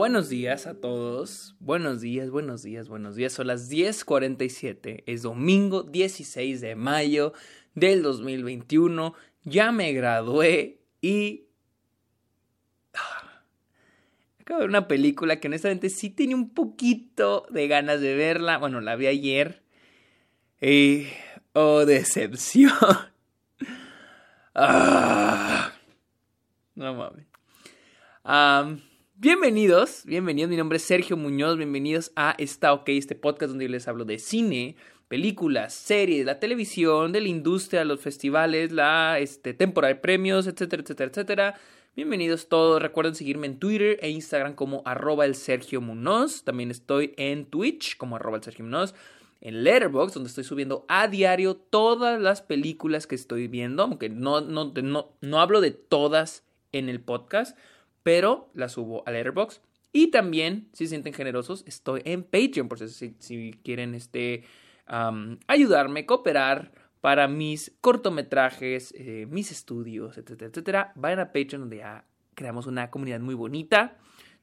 Buenos días a todos. Buenos días, buenos días, buenos días. Son las 10:47. Es domingo 16 de mayo del 2021. Ya me gradué y... Acabo de ver una película que honestamente sí tenía un poquito de ganas de verla. Bueno, la vi ayer. Y... Oh, decepción. Ah. No mames. Bienvenidos, bienvenidos. Mi nombre es Sergio Muñoz. Bienvenidos a Está OK, este podcast donde yo les hablo de cine, películas, series, la televisión, de la industria, los festivales, la este, temporada de premios, etcétera, etcétera, etcétera. Bienvenidos todos. Recuerden seguirme en Twitter e Instagram como arroba el Sergio Muñoz. También estoy en Twitch como arroba el Sergio Muñoz en Letterboxd, donde estoy subiendo a diario todas las películas que estoy viendo, aunque no, no, no, no hablo de todas en el podcast, pero las subo a Letterboxd. Y también, si se sienten generosos, estoy en Patreon, por si, si quieren este, ayudarme, cooperar para mis cortometrajes, eh, mis estudios, etcétera, etcétera. Vayan a Patreon, donde ya creamos una comunidad muy bonita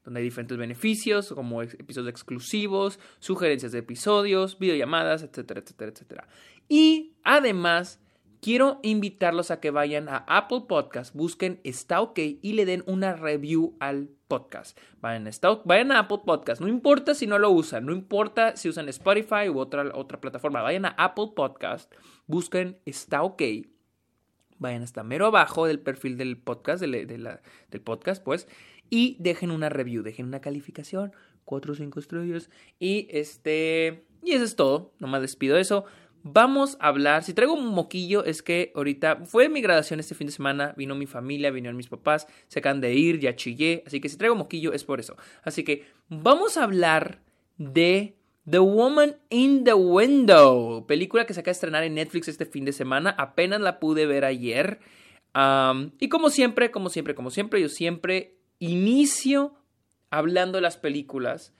donde hay diferentes beneficios como episodios exclusivos, sugerencias de episodios, videollamadas, etcétera, etcétera, etcétera. Y además, quiero invitarlos a que vayan a Apple Podcast, busquen Está OK y le den una review al podcast. Vayan a, vayan a Apple Podcast, no importa si no lo usan, no importa si usan Spotify u otra, otra plataforma, vayan a Apple Podcast, busquen Está OK vayan hasta mero abajo del perfil del podcast, del podcast, pues, y dejen una review, dejen una calificación, 4 o 5 estrellas. Y este, y eso es todo, nomás despido eso. Vamos a hablar, si traigo un moquillo es que ahorita fue mi graduación este fin de semana, vino mi familia, vinieron mis papás, se acaban de ir, ya chillé, así que si traigo moquillo es por eso. Así que vamos a hablar de The Woman in the Window, película que se acaba de estrenar en Netflix este fin de semana, apenas la pude ver ayer. y como siempre, como siempre, como siempre, yo siempre inicio hablando de las películas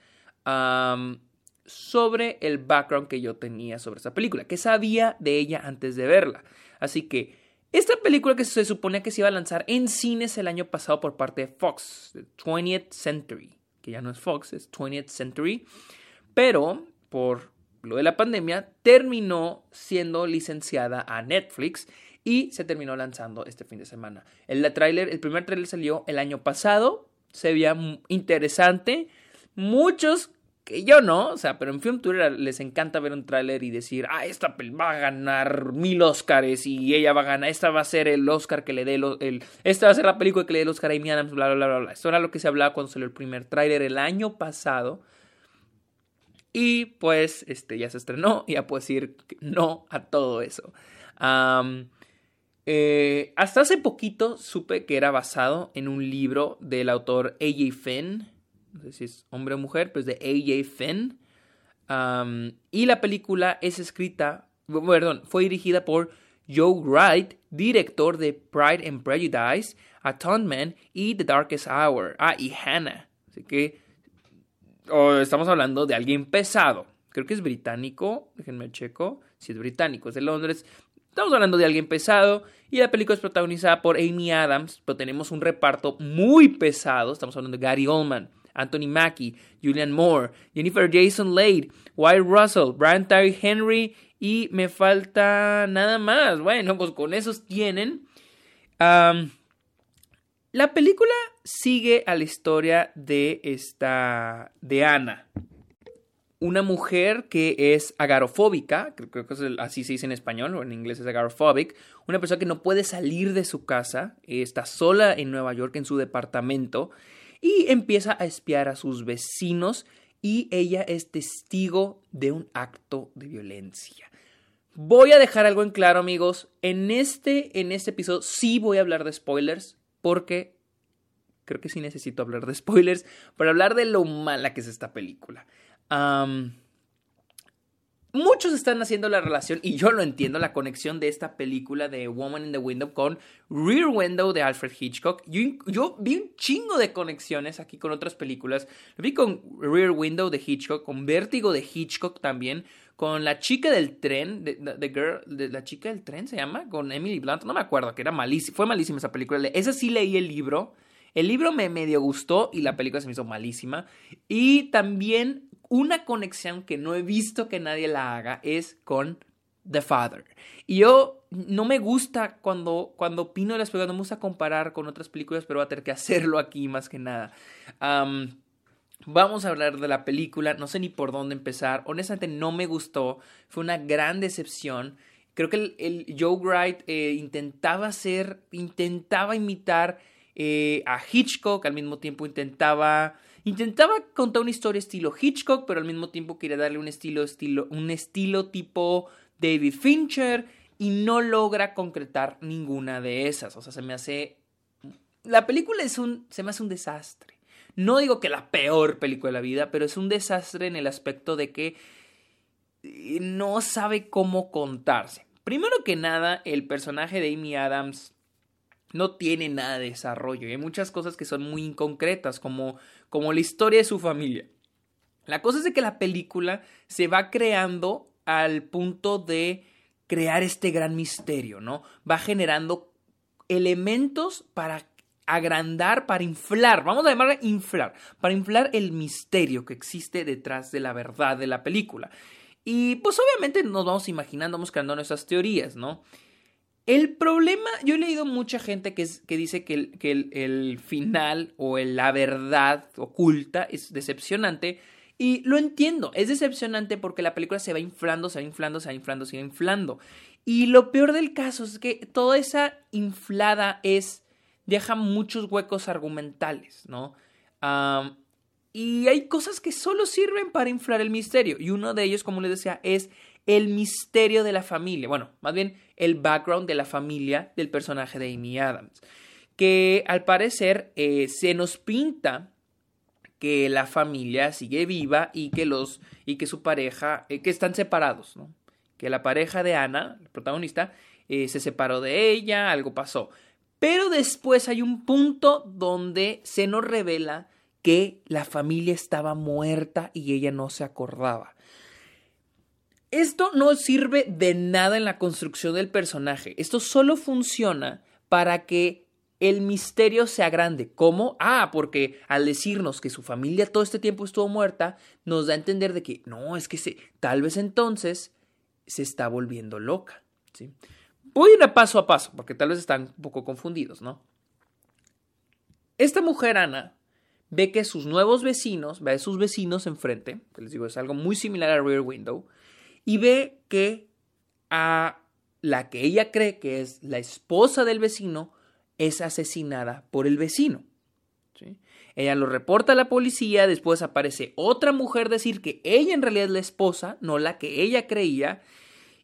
sobre el background que yo tenía sobre esa película, que sabía de ella antes de verla. Así que esta película que se supone que se iba a lanzar en cines el año pasado por parte de Fox, 20th Century, que ya no es Fox, es 20th Century, pero por lo de la pandemia terminó siendo licenciada a Netflix y se terminó lanzando este fin de semana. El, trailer, el primer tráiler salió el año pasado, se veía interesante. Muchos que yo no, o sea, pero en Film Tour les encanta ver un tráiler y decir, ah, esta va a ganar mil Oscars y ella va a ganar, esta va a ser el Oscar que le dé el, esta va a ser la película que le dé el Oscar a Amy Adams, bla, bla, bla, bla. Esto era lo que se hablaba cuando salió el primer tráiler el año pasado. Y pues, este, ya se estrenó, y ya puedo decir no a todo eso. Eh, hasta hace poquito supe que era basado en un libro del autor A.J. Finn. No sé si es hombre o mujer, pero es de A.J. Finn. y la película es escrita, perdón, fue dirigida por Joe Wright, director de Pride and Prejudice, Atonement y The Darkest Hour. Ah, y Hannah. Así que estamos hablando de alguien pesado. Creo que es británico, déjenme checo. Si es británico, es de Londres. Estamos hablando de alguien pesado y la película es protagonizada por Amy Adams, pero tenemos un reparto muy pesado. Estamos hablando de Gary Oldman, Anthony Mackie, Julian Moore, Jennifer Jason Leigh, Wyatt Russell, Brian Tyree Henry y me falta nada más. Bueno, pues con esos tienen. la película sigue a la historia de esta de Ana, una mujer que es agarofóbica, creo que así se dice en español, o en inglés es agoraphobic, una persona que no puede salir de su casa, está sola en Nueva York en su departamento y empieza a espiar a sus vecinos y ella es testigo de un acto de violencia. Voy a dejar algo en claro, amigos. En este, en este episodio sí voy a hablar de spoilers porque creo que sí necesito hablar de spoilers para hablar de lo mala que es esta película muchos están haciendo la relación, y yo lo entiendo, la conexión de esta película de Woman in the Window con Rear Window de Alfred Hitchcock. Yo, vi un chingo de conexiones aquí con otras películas. Lo vi con Rear Window de Hitchcock, con Vértigo de Hitchcock también, con La chica del tren, de, Girl, de La chica del tren se llama, con Emily Blunt, no me acuerdo, que era malísima, fue malísima esa película. Esa sí leí el libro. El libro me medio gustó y la película se me hizo malísima. Y también una conexión que no he visto que nadie la haga es con The Father. Y yo no me gusta cuando, cuando opino de las películas, no me gusta comparar con otras películas, pero voy a tener que hacerlo aquí más que nada. vamos a hablar de la película, no sé ni por dónde empezar. Honestamente no me gustó, fue una gran decepción. Creo que el, Joe Wright eh, intentaba hacer, intentaba imitar eh, a Hitchcock, al mismo tiempo intentaba intentaba contar una historia estilo Hitchcock, pero al mismo tiempo quería darle un estilo, estilo, un estilo tipo David Fincher y no logra concretar ninguna de esas. O sea, se me hace. La película es un. se me hace un desastre. No digo que la peor película de la vida, pero es un desastre en el aspecto de que eh, no sabe cómo contarse. Primero que nada, el personaje de Amy Adams no tiene nada de desarrollo y hay muchas cosas que son muy inconcretas, como, como la historia de su familia. La cosa es de que la película se va creando al punto de crear este gran misterio, ¿no? Va generando elementos para agrandar, para inflar, vamos a llamarla inflar, para inflar el misterio que existe detrás de la verdad de la película. Y pues obviamente nos vamos imaginando, vamos creando nuestras teorías, ¿no? El problema, yo he leído mucha gente que, que dice que, el, que el, final o la verdad oculta es decepcionante. Y lo entiendo, es decepcionante porque la película se va inflando, se va inflando, se va inflando, se va inflando. Y lo peor del caso es que toda esa inflada es deja muchos huecos argumentales, ¿no? Y hay cosas que solo sirven para inflar el misterio. Y uno de ellos, como les decía, es el misterio de la familia. Bueno, más bien el background de la familia del personaje de Amy Adams. Que al parecer eh, se nos pinta que la familia sigue viva y que los y que su pareja eh, que están separados. Que la pareja de Ana, protagonista, eh, se separó de ella, algo pasó. Pero después hay un punto donde se nos revela que la familia estaba muerta y ella no se acordaba. Esto no sirve de nada en la construcción del personaje. Esto solo funciona para que el misterio sea grande. ¿Cómo? Ah, porque al decirnos que su familia todo este tiempo estuvo muerta, nos da a entender de que no, es que se, tal vez entonces se está volviendo loca. ¿sí? Voy a ir paso a paso, porque tal vez están un poco confundidos, ¿no? Esta mujer, Ana, ve que sus nuevos vecinos, ve a sus vecinos enfrente, que les digo, es algo muy similar a Rear Window, y ve que a la que ella cree que es la esposa del vecino es asesinada por el vecino. Ella lo reporta a la policía, después aparece otra mujer decir que ella en realidad es la esposa, no la que ella creía,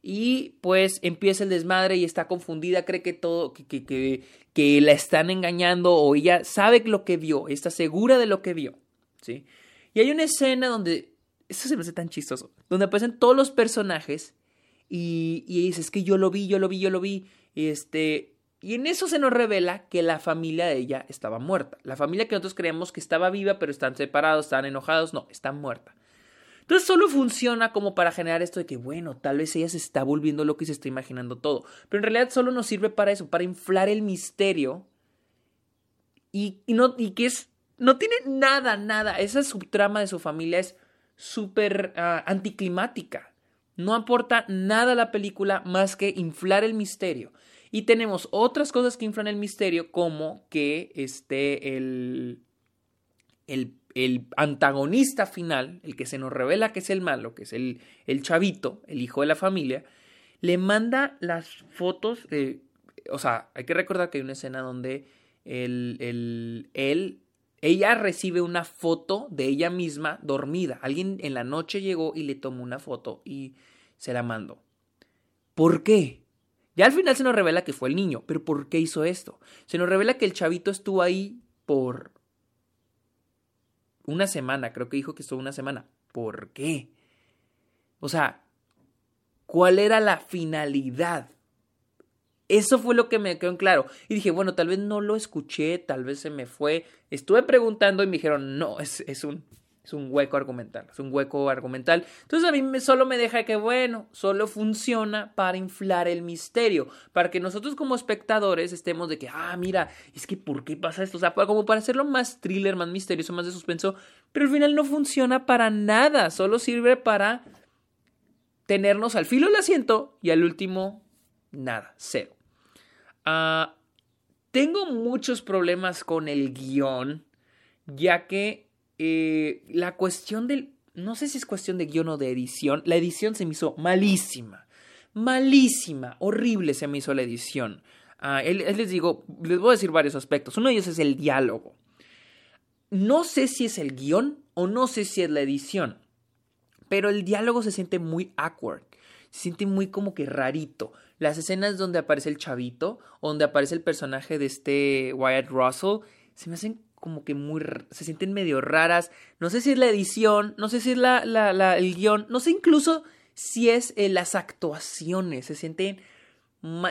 y pues empieza el desmadre y está confundida, cree que todo, que, que, que la están engañando o ella sabe lo que vio, está segura de lo que vio, ¿sí? Y hay una escena donde, eso se me hace tan chistoso, donde aparecen todos los personajes y, y dice, es que yo lo vi, yo lo vi, yo lo vi, y este, y en eso se nos revela que la familia de ella estaba muerta. La familia que nosotros creíamos que estaba viva, pero están separados, están enojados, no, está muerta. Entonces solo funciona como para generar esto de que, bueno, tal vez ella se está volviendo loca y se está imaginando todo. Pero en realidad solo nos sirve para eso, para inflar el misterio. Y, no, y que es. No tiene nada, nada. Esa subtrama de su familia es súper ah, anticlimática. No aporta nada a la película más que inflar el misterio. Y tenemos otras cosas que inflan el misterio, como que este, el, el el antagonista final, el que se nos revela que es el malo, que es el, el chavito, el hijo de la familia, le manda las fotos, o sea, hay que recordar que hay una escena donde el, el, él, ella recibe una foto de ella misma dormida. Alguien en la noche llegó y le tomó una foto y se la mandó. ¿Por qué? Ya al final se nos revela que fue el niño, pero ¿por qué hizo esto? Se nos revela que el chavito estuvo ahí por una semana, creo que dijo que estuvo una semana. ¿Por qué? O sea, ¿cuál era la finalidad? Eso fue lo que me quedó en claro. Y dije, bueno, tal vez no lo escuché, tal vez se me fue. Estuve preguntando y me dijeron, no, es, es un... Es un hueco argumental, es un hueco argumental. Entonces a mí solo me deja que, bueno, solo funciona para inflar el misterio, para que nosotros como espectadores estemos de que, ah, mira, es que ¿por qué pasa esto? O sea, como para hacerlo más thriller, más misterioso, más de suspenso, pero al final no funciona para nada, solo sirve para tenernos al filo del asiento y al último, nada, cero. Ah, tengo muchos problemas con el guion, ya que eh, la cuestión del... No sé si es cuestión de guion o de edición. La edición se me hizo malísima. Malísima. Horrible se me hizo la edición. Ah, les digo, les voy a decir varios aspectos. Uno de ellos es el diálogo. No sé si es el guion o no sé si es la edición. Pero el diálogo se siente muy awkward. Se siente muy como que rarito. Las escenas donde aparece el chavito, donde aparece el personaje de este Wyatt Russell, se me hacen como que muy se sienten medio raras. No sé si es la edición, no sé si es la, el guion, no sé incluso si es eh, las actuaciones. Se sienten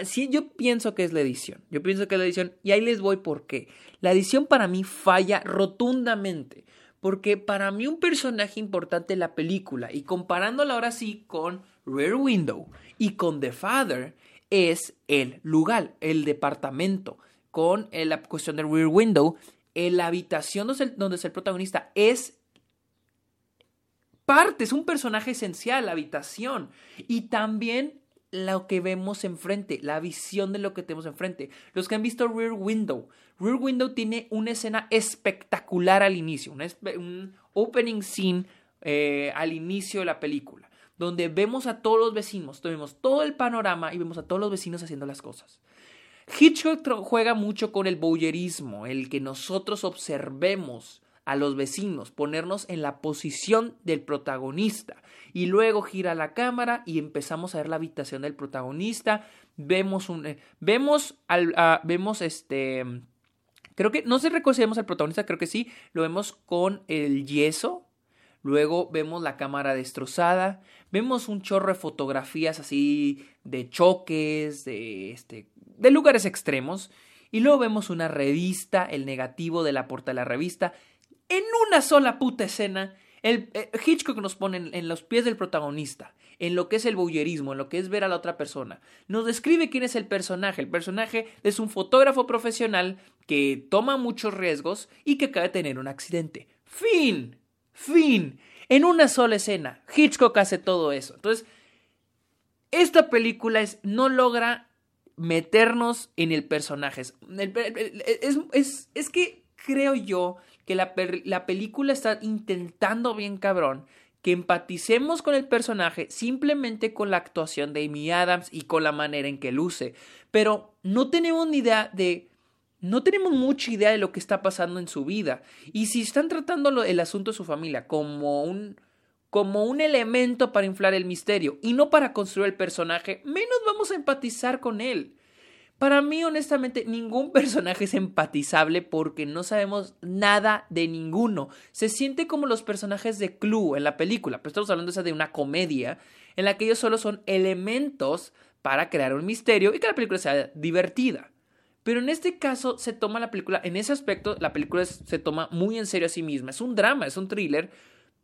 Sí, yo pienso que es la edición. Yo pienso que es la edición. Y ahí les voy por qué. La edición para mí falla rotundamente. Porque para mí un personaje importante en la película, y comparándola ahora sí con Rear Window y con The Father, es el lugar, el departamento. Con la cuestión de Rear Window, la habitación donde es el protagonista es parte, es un personaje esencial, la habitación. Y también lo que vemos enfrente, la visión de lo que tenemos enfrente. Los que han visto Rear Window, Rear Window tiene una escena espectacular al inicio, un, opening scene eh, al inicio de la película, donde vemos a todos los vecinos, vemos todo el panorama y vemos a todos los vecinos haciendo las cosas. Hitchcock juega mucho con el voyerismo, el que nosotros observemos a los vecinos, ponernos en la posición del protagonista. Y luego gira la cámara y empezamos a ver la habitación del protagonista, vemos un eh, vemos al vemos este creo que no sé vemos al protagonista, creo que sí, lo vemos con el yeso. Luego vemos la cámara destrozada, vemos un chorro de fotografías así de choques, de, este, de lugares extremos, y luego vemos una revista, el negativo de la portada de la revista, en una sola puta escena. El, eh, Hitchcock nos pone en, los pies del protagonista, en lo que es el bullerismo, en lo que es ver a la otra persona. Nos describe quién es el personaje. El personaje es un fotógrafo profesional que toma muchos riesgos y que acaba de tener un accidente. Fin. Fin. En una sola escena. Hitchcock hace todo eso. Entonces, esta película es, no logra meternos en el personaje. Es, que creo yo que la, la película está intentando bien cabrón que empaticemos con el personaje simplemente con la actuación de Amy Adams y con la manera en que luce. Pero no tenemos ni idea de no tenemos mucha idea de lo que está pasando en su vida. Y si están tratando el asunto de su familia como un, como un elemento para inflar el misterio y no para construir el personaje, menos vamos a empatizar con él. Para mí, honestamente, ningún personaje es empatizable porque no sabemos nada de ninguno. Se siente como los personajes de Clue en la película, pero estamos hablando de una comedia en la que ellos solo son elementos para crear un misterio y que la película sea divertida. Pero en este caso se toma la película, en ese aspecto, la película se toma muy en serio a sí misma. Es un drama, es un thriller.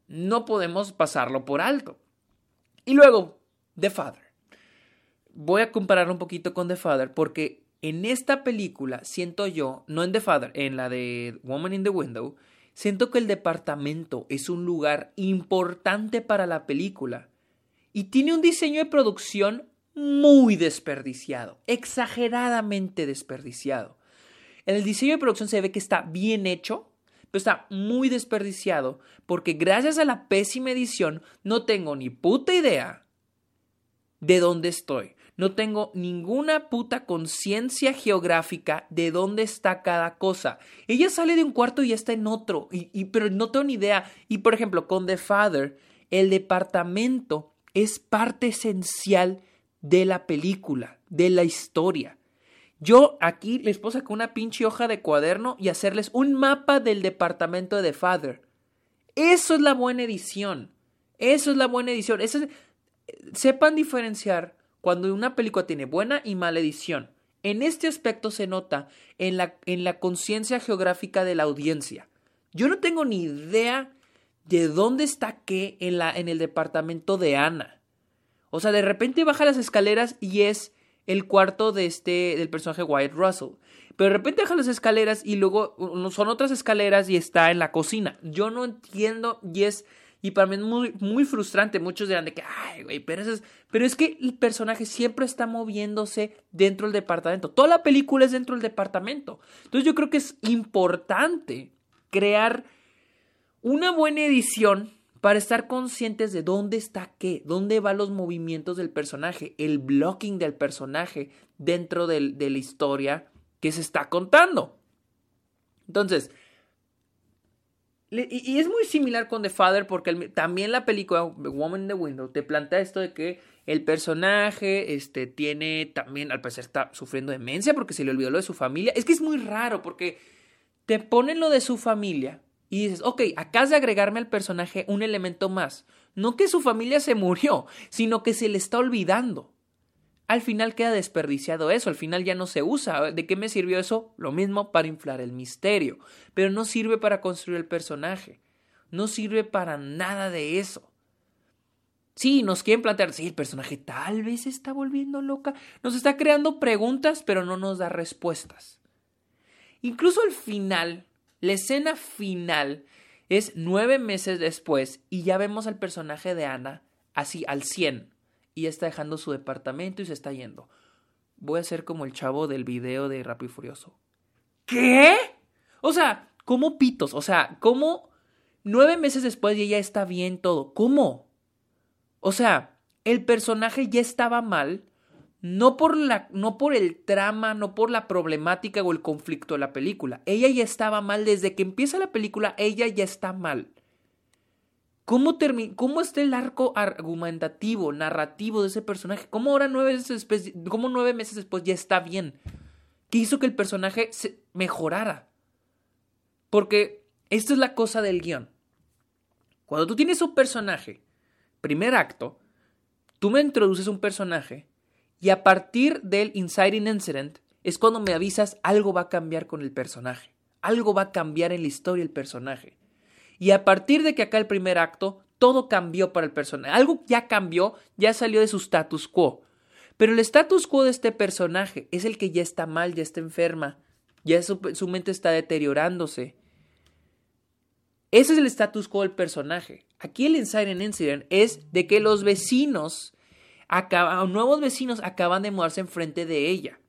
No podemos pasarlo por alto. Y luego, The Father. Voy a compararlo un poquito con The Father porque en esta película siento yo, no en The Father, en la de Woman in the Window, siento que el departamento es un lugar importante para la película y tiene un diseño de producción muy desperdiciado, exageradamente desperdiciado. En el diseño de producción se ve que está bien hecho, pero está muy desperdiciado porque gracias a la pésima edición no tengo ni puta idea de dónde estoy. No tengo ninguna puta conciencia geográfica de dónde está cada cosa. Ella sale de un cuarto y está en otro, y, pero no tengo ni idea. Y por ejemplo, con The Father, el departamento es parte esencial de la película, de la historia. Yo aquí les puedo sacar una pinche hoja de cuaderno y hacerles un mapa del departamento de The Father. Eso es la buena edición. Eso es la buena edición. sepan diferenciar cuando una película tiene buena y mala edición. En este aspecto se nota en la, en la conciencia geográfica de la audiencia. Yo no tengo ni idea ¿de dónde está qué en, la, en el departamento de Ana? O sea, de repente baja las escaleras y es el cuarto de este, del personaje Wyatt Russell. Pero de repente baja las escaleras y luego son otras escaleras y está en la cocina. Yo no entiendo y es y para mí es muy, muy frustrante. Muchos dirán de que, ay, güey, pero, es, pero es que el personaje siempre está moviéndose dentro del departamento. Toda la película es dentro del departamento. Entonces yo creo que es importante crear una buena edición para estar conscientes de dónde está qué, dónde van los movimientos del personaje, el blocking del personaje dentro de la historia que se está contando. Entonces, y, es muy similar con The Father porque también la película Woman in the Window te plantea esto de que el personaje este, tiene también, al parecer está sufriendo demencia porque se le olvidó lo de su familia. Es que es muy raro porque te ponen lo de su familia y dices, ok, acabas de agregarme al personaje un elemento más. No que su familia se murió, sino que se le está olvidando al final queda desperdiciado eso, al final ya no se usa. ¿De qué me sirvió eso? Lo mismo para inflar el misterio, pero no sirve para construir el personaje, no sirve para nada de eso. Sí, nos quieren plantear, sí, el personaje tal vez se está volviendo loca, nos está creando preguntas, pero no nos da respuestas. Incluso al final, la escena final es nueve meses después y ya vemos al personaje de Ana así al 100 y está dejando su departamento y se está yendo. Voy a ser como el chavo del video de Rápido y Furioso. ¿Qué? O sea, ¿cómo pitos? O sea, ¿cómo nueve meses después y ella está bien todo? ¿Cómo? O sea, el personaje ya estaba mal, no por, la, no por el trama, no por la problemática o el conflicto de la película. Ella ya estaba mal desde que empieza la película, ella ya está mal. ¿Cómo, ¿Cómo está el arco argumentativo, narrativo de ese personaje? ¿Cómo ahora nueve meses después, cómo nueve meses después ya está bien? ¿Qué hizo que el personaje se mejorara? Porque esto es la cosa del guion. Cuando tú tienes un personaje, primer acto, tú me introduces un personaje y a partir del inciting incident es cuando me avisas algo va a cambiar con el personaje. Algo va a cambiar en la historia del personaje. Y a partir de que acá el primer acto, todo cambió para el personaje. Algo ya cambió, ya salió de su status quo. Pero el status quo de este personaje es el que ya está mal, ya está enferma, ya su, mente está deteriorándose. Ese es el status quo del personaje. Aquí el Insider Incident es de que los vecinos, nuevos vecinos acaban de mudarse enfrente de ella.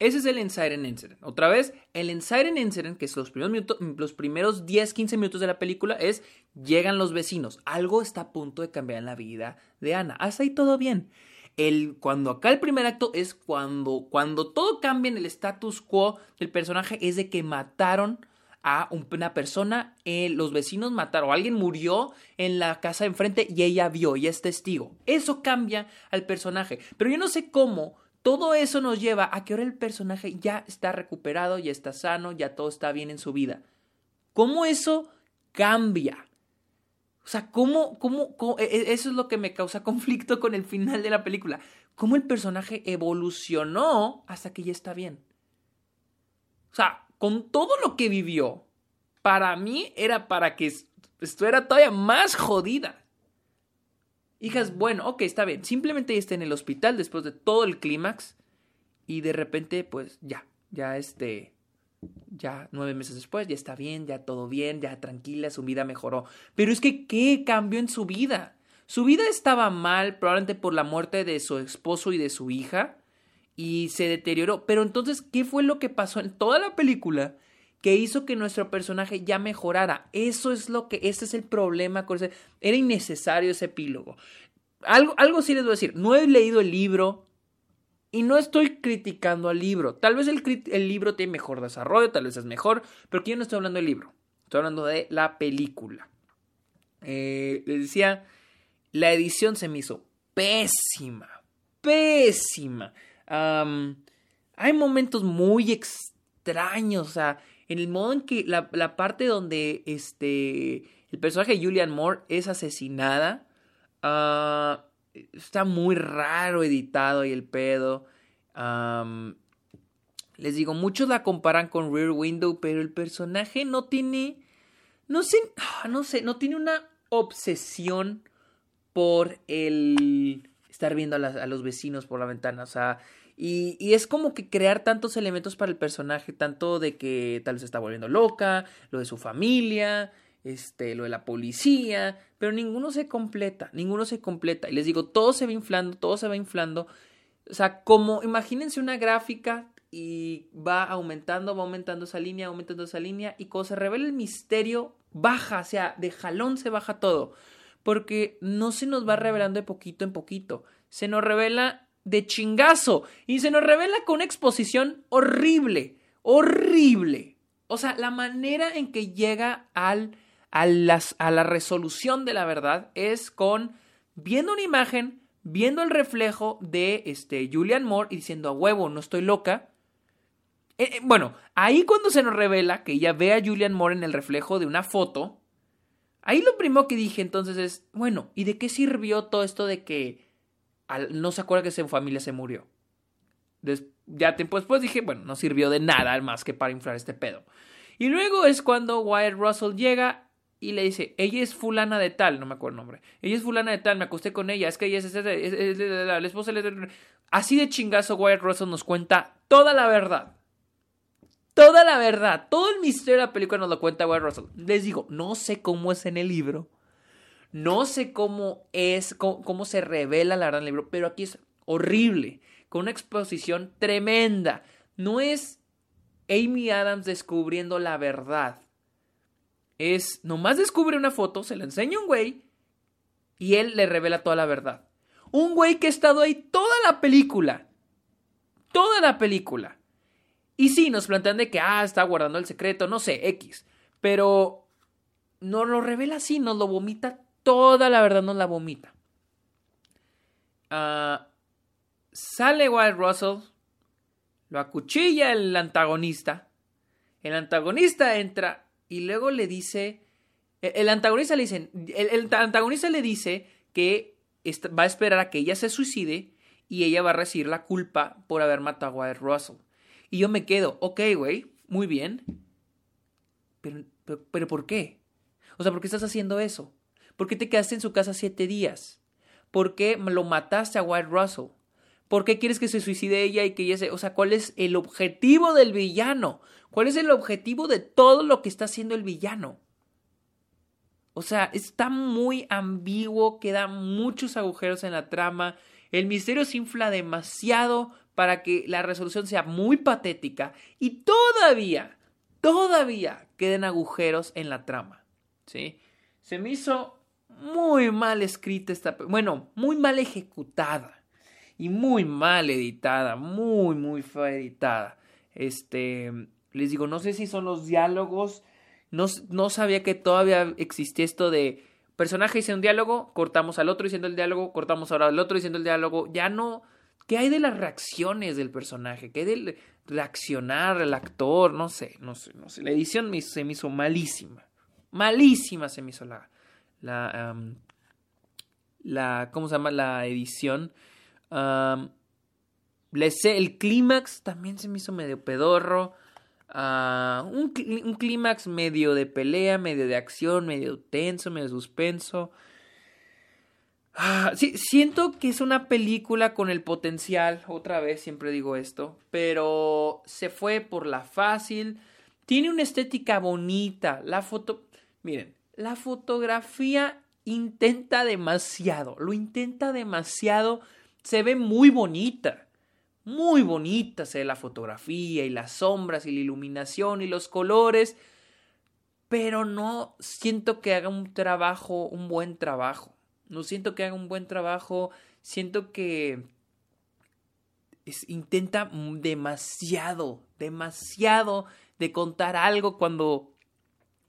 Ese es el Insider Incident. Otra vez, el Insider Incident, que es los primeros, los primeros 10, 15 minutos de la película, es llegan los vecinos. Algo está a punto de cambiar en la vida de Ana. Hasta ahí todo bien. El, cuando acá el primer acto es cuando, cuando todo cambia en el status quo del personaje, es de que mataron a una persona, eh, los vecinos mataron, alguien murió en la casa de enfrente y ella vio y es testigo. Eso cambia al personaje. Pero yo no sé cómo todo eso nos lleva a que ahora el personaje ya está recuperado, ya está sano, ya todo está bien en su vida. ¿Cómo eso cambia? O sea, ¿cómo, cómo, e, e, eso es lo que me causa conflicto con el final de la película. ¿Cómo el personaje evolucionó hasta que ya está bien? O sea, con todo lo que vivió, para mí era para que estuviera todavía más jodida. Hijas, bueno, ok, está bien. Simplemente está en el hospital después de todo el clímax. Y de repente, pues ya, ya este. Ya nueve meses después, ya está bien, ya todo bien, ya tranquila, su vida mejoró. Pero es que, ¿qué cambió en su vida? Su vida estaba mal, probablemente por la muerte de su esposo y de su hija. Y se deterioró. Pero entonces, ¿qué fue lo que pasó en toda la película? que hizo que nuestro personaje ya mejorara. Eso es lo que, ese es el problema con ese, era innecesario ese epílogo. Algo, algo sí les voy a decir, no he leído el libro y no estoy criticando al libro. Tal vez el, el libro tiene mejor desarrollo, tal vez es mejor, pero aquí yo no estoy hablando del libro, estoy hablando de la película. Eh, les decía, la edición se me hizo pésima, pésima. Hay momentos muy extraños, o sea, en el modo en que la, parte donde este, el personaje de Julian Moore es asesinada, ah, está muy raro editado y el pedo. les digo, muchos la comparan con Rear Window, pero el personaje no tiene... no sé, ah, no sé, no tiene una obsesión por el estar viendo a, los vecinos por la ventana, o sea, y, es como que crear tantos elementos para el personaje, tanto de que tal vez está volviendo loca, lo de su familia, este, lo de la policía, pero ninguno se completa, ninguno se completa. Y les digo, todo se va inflando, todo se va inflando. O sea, como imagínense una gráfica y va aumentando, va aumentando esa línea, aumentando esa línea, y cuando se revela el misterio, baja, o sea, de jalón se baja todo, porque no se nos va revelando de poquito en poquito, se nos revela de chingazo, y se nos revela con una exposición horrible, horrible. O sea, la manera en que llega al, a, las, a la resolución de la verdad es con viendo una imagen, viendo el reflejo de este, Julian Moore y diciendo a huevo, no estoy loca, eh, eh, bueno, ahí cuando se nos revela que ella ve a Julian Moore en el reflejo de una foto, ahí lo primero que dije entonces es, bueno, ¿y de qué sirvió todo esto de que no se acuerda que su familia se murió? ya tiempo después dije, bueno, no sirvió de nada más que para inflar este pedo. Y luego es cuando Wyatt Russell llega y le dice, ella es fulana de tal, no me acuerdo el nombre, ella es fulana de tal, me acosté con ella, es que ella es, la esposa, así de chingazo Wyatt Russell nos cuenta toda la verdad toda la verdad, todo el misterio de la película nos lo cuenta Wyatt Russell. Les digo, no sé cómo es en el libro, no sé cómo es, cómo, se revela la verdad en el libro, pero aquí es horrible, con una exposición tremenda. No es Amy Adams descubriendo la verdad. Es, nomás descubre una foto, se la enseña un güey y él le revela toda la verdad. Un güey que ha estado ahí toda la película. Toda la película. Y sí, nos plantean de que, ah, está guardando el secreto, no sé, X. Pero no lo revela así, nos lo vomita toda la verdad, nos la vomita. Uh, sale Wild Russell, lo acuchilla el antagonista. El antagonista entra y luego le dice. El, antagonista le dice. El, antagonista le dice que va a esperar a que ella se suicide y ella va a recibir la culpa por haber matado a Wild Russell. Y yo me quedo, ok, güey, muy bien. Pero, pero, ¿por qué? O sea, ¿por qué estás haciendo eso? ¿Por qué te quedaste en su casa siete días? ¿Por qué lo mataste a White Russell? ¿Por qué quieres que se suicide ella y que ella se... O sea, ¿cuál es el objetivo del villano? ¿Cuál es el objetivo de todo lo que está haciendo el villano? O sea, está muy ambiguo, queda muchos agujeros en la trama, el misterio se infla demasiado para que la resolución sea muy patética y todavía, todavía queden agujeros en la trama. ¿sí? Se me hizo muy mal escrita esta, bueno, muy mal ejecutada y muy mal editada, muy, muy fea editada. Este, les digo, no sé si son los diálogos, no, no sabía que todavía existía esto de personaje dice un diálogo, cortamos al otro diciendo el diálogo, cortamos ahora al otro diciendo el diálogo, ya no ¿Qué hay de las reacciones del personaje? ¿Qué hay del reaccionar el actor? No sé, no sé, no sé. La edición se me hizo malísima. Malísima se me hizo la. La. la ¿Cómo se llama? La edición. El clímax también se me hizo medio pedorro. Ah, un, un clímax medio de pelea, medio de acción, medio tenso, medio suspenso. Ah, sí, siento que es una película con el potencial, otra vez siempre digo esto, pero se fue por la fácil. Tiene una estética bonita. La foto, miren, la fotografía intenta demasiado, lo intenta demasiado, se ve muy bonita. Muy bonita se ve la fotografía y las sombras y la iluminación y los colores, pero no siento que haga un trabajo, un buen trabajo. No siento que haga un buen trabajo. Siento que intenta demasiado, demasiado de contar algo cuando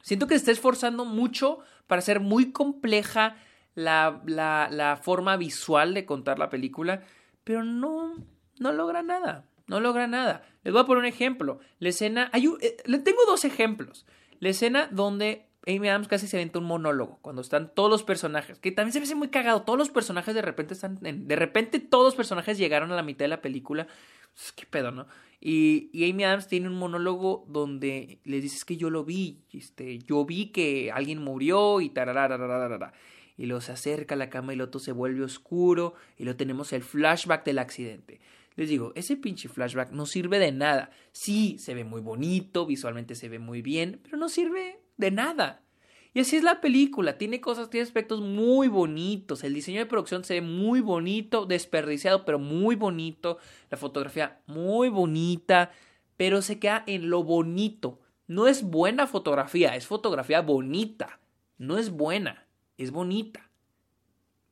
siento que se está esforzando mucho para ser muy compleja la, la, forma visual de contar la película, pero no, no logra nada. No logra nada. Les voy a poner un ejemplo. La escena. Hay eh, le tengo dos ejemplos. La escena donde Amy Adams casi se aventa un monólogo cuando están todos los personajes, que también se me hace muy cagado. Todos los personajes de repente están. de repente todos los personajes llegaron a la mitad de la película. Pues, ¿Qué pedo, no? Y, Amy Adams tiene un monólogo donde le dices que yo lo vi, este, yo vi que alguien murió y tarararararara. Y acerca a la cama y el otro se vuelve oscuro y lo tenemos el flashback del accidente. Les digo, ese pinche flashback no sirve de nada. Sí, se ve muy bonito, visualmente se ve muy bien, pero no sirve de nada. Y así es la película, tiene cosas, tiene aspectos muy bonitos, el diseño de producción se ve muy bonito, desperdiciado, pero muy bonito, la fotografía muy bonita, pero se queda en lo bonito. No es buena fotografía, es fotografía bonita, no es buena, es bonita.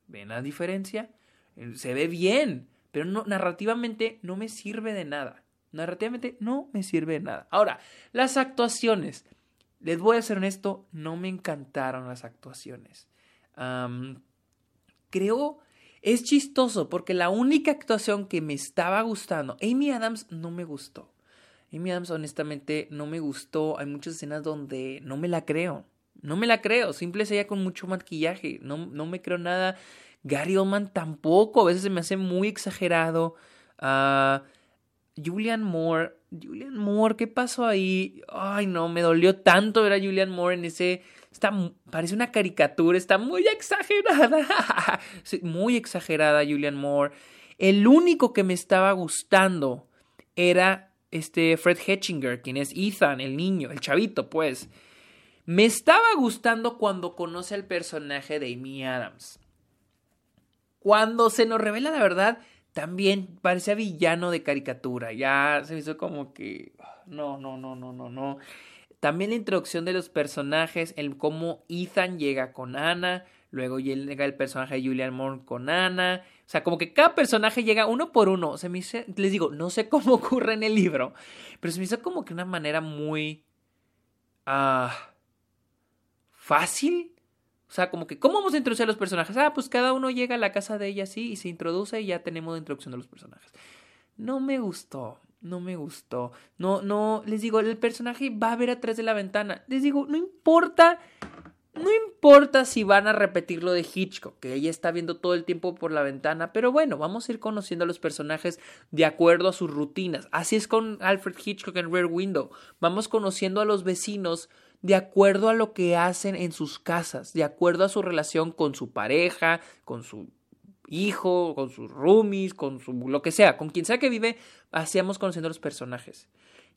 ¿Ven la diferencia? Se ve bien, pero narrativamente no me sirve de nada. Narrativamente no me sirve de nada. Ahora, las actuaciones. Les voy a ser honesto, no me encantaron las actuaciones. creo, es chistoso porque la única actuación que me estaba gustando, Amy Adams no me gustó. Amy Adams honestamente no me gustó. Hay muchas escenas donde no me la creo. No me la creo. Simple ella con mucho maquillaje. No, no me creo nada. Gary Oldman tampoco. A veces se me hace muy exagerado. Uh, Julian Moore, Julian Moore, ¿qué pasó ahí? Ay, no, me dolió tanto ver a Julian Moore en ese. Está, parece una caricatura, está muy exagerada. muy exagerada, Julian Moore. El único que me estaba gustando era este Fred Hetchinger, quien es Ethan, el niño, el chavito, pues. Me estaba gustando cuando conoce al personaje de Amy Adams. Cuando se nos revela la verdad, también parecía villano de caricatura. Ya se hizo como que. No, no, no, no, no, no. También la introducción de los personajes, el cómo Ethan llega con Ana, luego llega el personaje de Julian Moore con Ana. O sea, como que cada personaje llega uno por uno. Se me hizo, les digo, no sé cómo ocurre en el libro, pero se me hizo como que una manera muy. Ah. fácil o sea, como que, ¿cómo vamos a introducir a los personajes? Ah, pues cada uno llega a la casa de ella así y se introduce y ya tenemos la introducción de los personajes. No me gustó, no me gustó. No, no, les digo, el personaje va a ver atrás de la ventana. Les digo, no importa, no importa si van a repetir lo de Hitchcock, que ella está viendo todo el tiempo por la ventana, pero bueno, vamos a ir conociendo a los personajes de acuerdo a sus rutinas. Así es con Alfred Hitchcock en Rear Window. Vamos conociendo a los vecinos de acuerdo a lo que hacen en sus casas, de acuerdo a su relación con su pareja, con su hijo, con sus roomies, con su lo que sea, con quien sea que vive, hacíamos conociendo a los personajes.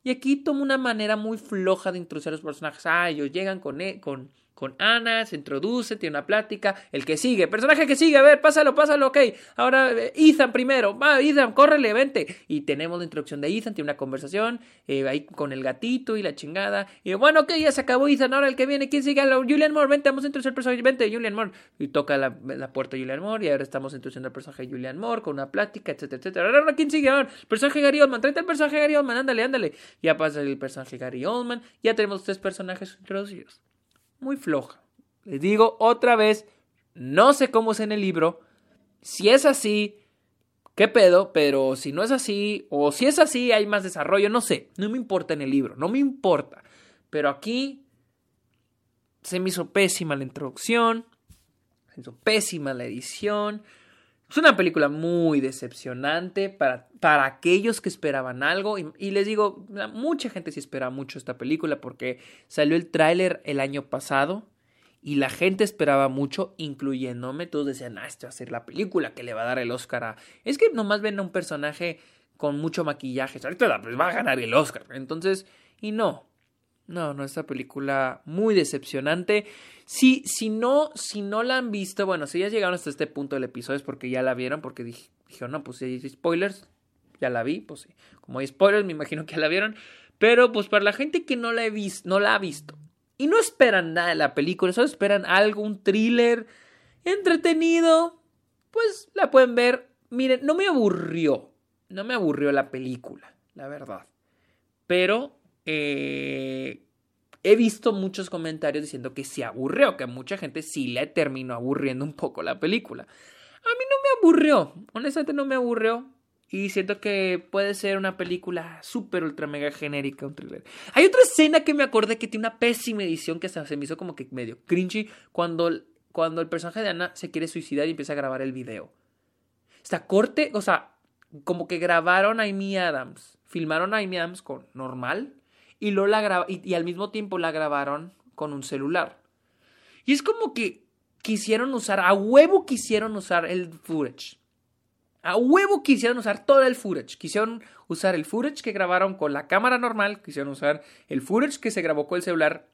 Y aquí toma una manera muy floja de introducir a los personajes. Ah, ellos llegan con, e, con con Ana, se introduce, tiene una plática, el que sigue, personaje que sigue, a ver, pásalo, pásalo, ok, ahora eh, Ethan primero, va, Ethan, córrele, vente, y tenemos la introducción de Ethan, tiene una conversación, eh, ahí con el gatito y la chingada, y bueno, ok, ya se acabó Ethan, ahora el que viene, ¿quién sigue? Julian Moore, vente, vamos a introducir el personaje, vente, Julian Moore, y toca la, puerta Julian Moore, y ahora estamos introduciendo al personaje Julian Moore con una plática, etcétera, etcétera, ahora, ¿quién sigue? Ahora, personaje Gary Oldman, tráete el personaje Gary Oldman, ándale, ándale, ya pasa el personaje Gary Oldman, ya tenemos tres personajes introducidos muy floja. Les digo otra vez, no sé cómo es en el libro. Si es así, qué pedo, pero si no es así, o si es así, hay más desarrollo, no sé. No me importa en el libro, no me importa. Pero aquí se me hizo pésima la introducción, se me hizo pésima la edición. Es una película muy decepcionante para, para aquellos que esperaban algo. Y, les digo, mucha gente sí espera mucho esta película porque salió el tráiler el año pasado y la gente esperaba mucho, incluyéndome. Todos decían, ah, esta va a ser la película que le va a dar el Oscar a... Es que nomás ven a un personaje con mucho maquillaje. Ahorita pues, va a ganar el Oscar. Entonces, y no, no, no, esta película muy decepcionante. Si, si, no, si no la han visto, bueno, si ya llegaron hasta este punto del episodio es porque ya la vieron, porque dije, dijeron, no, pues si hay spoilers, ya la vi, pues sí. Como hay spoilers, me imagino que ya la vieron. Pero pues para la gente que no la, he visto, no la ha visto y no esperan nada de la película, solo esperan algo, un thriller entretenido, pues la pueden ver. Miren, no me aburrió, no me aburrió la película, la verdad. Pero eh, he visto muchos comentarios diciendo que se aburrió, que a mucha gente sí le terminó aburriendo un poco la película. A mí no me aburrió, honestamente no me aburrió. Y siento que puede ser una película súper ultra mega genérica, un thriller. Hay otra escena que me acordé que tiene una pésima edición que se me hizo como que medio cringy cuando, cuando el personaje de Ana se quiere suicidar y empieza a grabar el video. Está corte, o sea, como que grabaron a Amy Adams filmaron a Amy Adams con normal y, lo la y, al mismo tiempo la grabaron con un celular. Y es como que quisieron usar, a huevo quisieron usar el footage. A huevo quisieron usar todo el footage. Quisieron usar el footage que grabaron con la cámara normal. Quisieron usar el footage que se grabó con el celular.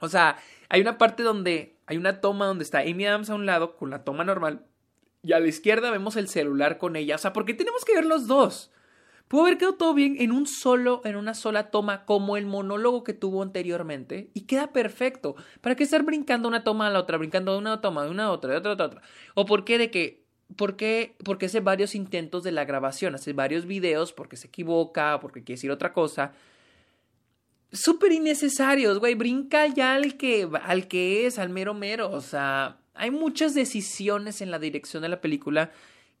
O sea, hay una parte donde hay una toma donde está Amy Adams a un lado con la toma normal. Y a la izquierda vemos el celular con ella. O sea, ¿por qué tenemos que ver los dos? Pudo haber quedado todo bien en un solo, en una sola toma, como el monólogo que tuvo anteriormente, y queda perfecto. ¿Para qué estar brincando una toma a la otra, brincando de una toma, de una a otra, de otra a otra? ¿O por qué de que ¿Por qué? Porque hace varios intentos de la grabación, hace varios videos porque se equivoca, porque quiere decir otra cosa. Súper innecesarios, güey. Brinca ya al que, al que es, al mero mero. O sea, hay muchas decisiones en la dirección de la película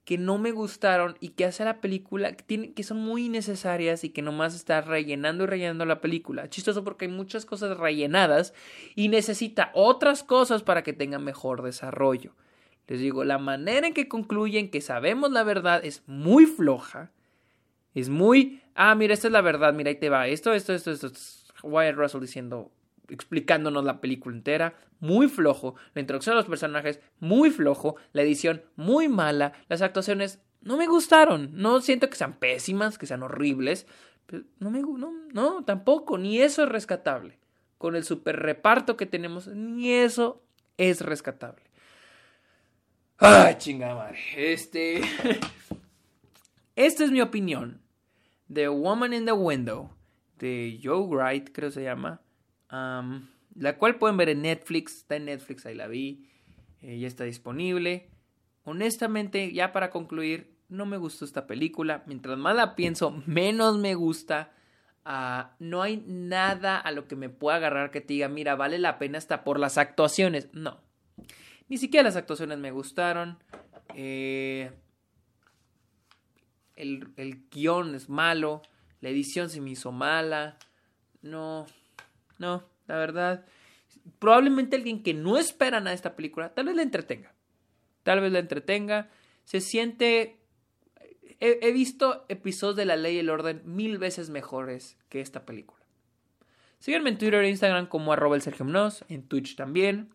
que no me gustaron y que hace la película que, que son muy innecesarias y que nomás está rellenando y rellenando la película. Chistoso porque hay muchas cosas rellenadas y necesita otras cosas para que tenga mejor desarrollo. Les digo, la manera en que concluyen que sabemos la verdad es muy floja. Es muy, ah, mira, esta es la verdad, mira, ahí te va. Esto, esto, esto, esto. Wyatt Russell diciendo, explicándonos la película entera. Muy flojo. La introducción de los personajes, muy flojo. La edición, muy mala. Las actuaciones no me gustaron. No siento que sean pésimas, que sean horribles. Pero no me no, no, tampoco. Ni eso es rescatable. Con el super reparto que tenemos, ni eso es rescatable. Ay, chingada madre. Este. Esta es mi opinión. The Woman in the Window. De Joe Wright, creo que se llama. La cual pueden ver en Netflix. Está en Netflix, ahí la vi. Eh, ya está disponible. Honestamente, ya para concluir, no me gustó esta película. Mientras más la pienso, menos me gusta. Ah, no hay nada a lo que me pueda agarrar que te diga, mira, vale la pena hasta por las actuaciones. No, ni siquiera las actuaciones me gustaron. Eh, el, el guion es malo. La edición se me hizo mala. No, no, la verdad. Probablemente alguien que no espera nada de esta película, tal vez la entretenga. Tal vez la entretenga. Se siente. He, visto episodios de La Ley y el Orden mil veces mejores que esta película. Síganme en Twitter e Instagram como arroba el Sergio en Twitch también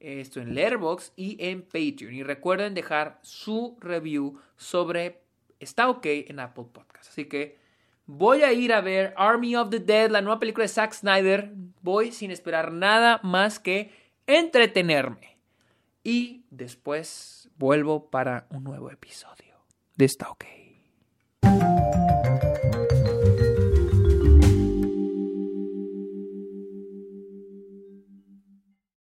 esto en Letterboxd y en Patreon. Y recuerden dejar su review sobre Está OK en Apple Podcast. Así que voy a ir a ver Army of the Dead, la nueva película de Zack Snyder. Voy sin esperar nada más que entretenerme. Y después vuelvo para un nuevo episodio de Está OK.